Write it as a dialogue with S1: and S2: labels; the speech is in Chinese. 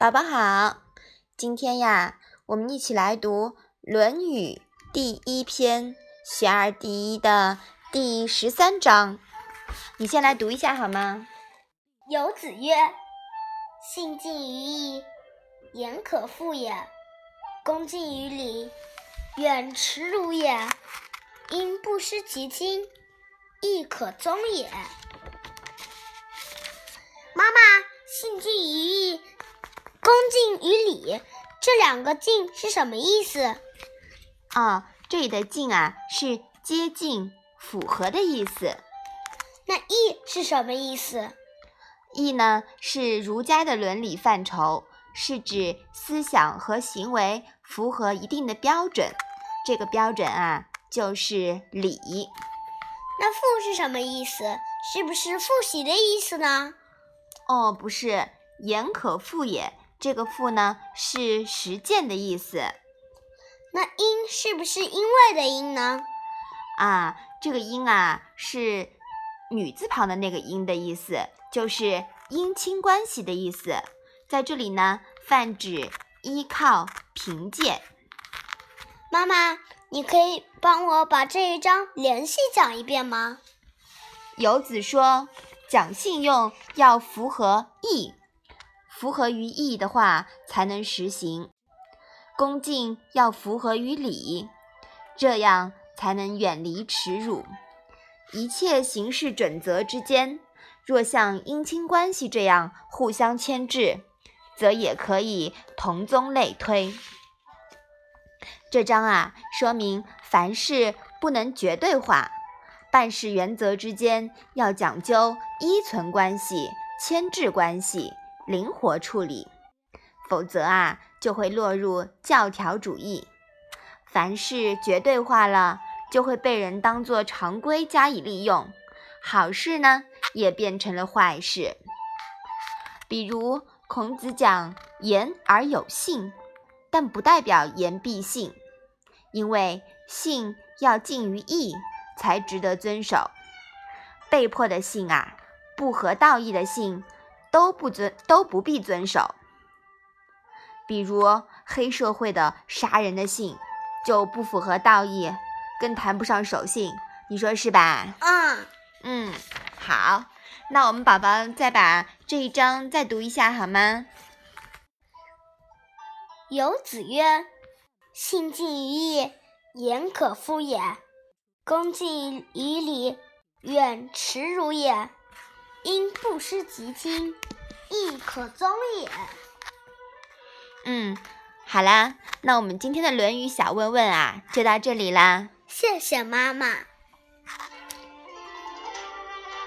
S1: 宝宝好，今天呀，我们一起来读《论语》第一篇“学而第一”的第十三章。你先来读一下好吗？
S2: 有子曰：“信近于义，言可复也；恭敬于礼，远耻辱也。因不失其亲，亦可宗也。”妈妈，信近于义。恭敬与礼，这两个“敬”是什么意思？
S1: 啊，这里的“敬”啊是接近、符合的意思。
S2: 那“义”是什么意思？“
S1: 义”呢是儒家的伦理范畴，是指思想和行为符合一定的标准。这个标准啊就是礼。
S2: 那“复”是什么意思？是不是复习的意思呢？
S1: 哦，不是，言可复也。这个“复”呢是实践的意思，
S2: 那“因”是不是因为的“因”呢？
S1: 啊，这个“因”啊是女字旁的那个“因”的意思，就是姻亲关系的意思。在这里呢，泛指依靠、凭借。
S2: 妈妈，你可以帮我把这一章联系讲一遍吗？
S1: 游子说：“讲信用要符合义。”符合于义的话才能实行，恭敬要符合于礼，这样才能远离耻辱。一切行事准则之间，若像姻亲关系这样互相牵制，则也可以同宗类推。这章啊，说明凡事不能绝对化，办事原则之间要讲究依存关系、牵制关系。灵活处理，否则啊，就会落入教条主义。凡事绝对化了，就会被人当作常规加以利用。好事呢，也变成了坏事。比如孔子讲“言而有信”，但不代表言必信，因为信要近于义才值得遵守。被迫的信啊，不合道义的信。都不遵都不必遵守，比如黑社会的杀人的信就不符合道义，更谈不上守信，你说是吧？
S2: 嗯
S1: 嗯，好，那我们宝宝再把这一章再读一下好吗？
S2: 有子曰：“信近于义，言可复也；恭敬于礼，远耻辱也。”因不失其亲，亦可宗也。
S1: 嗯，好啦，那我们今天的《论语》小问问啊，就到这里啦。
S2: 谢谢妈妈。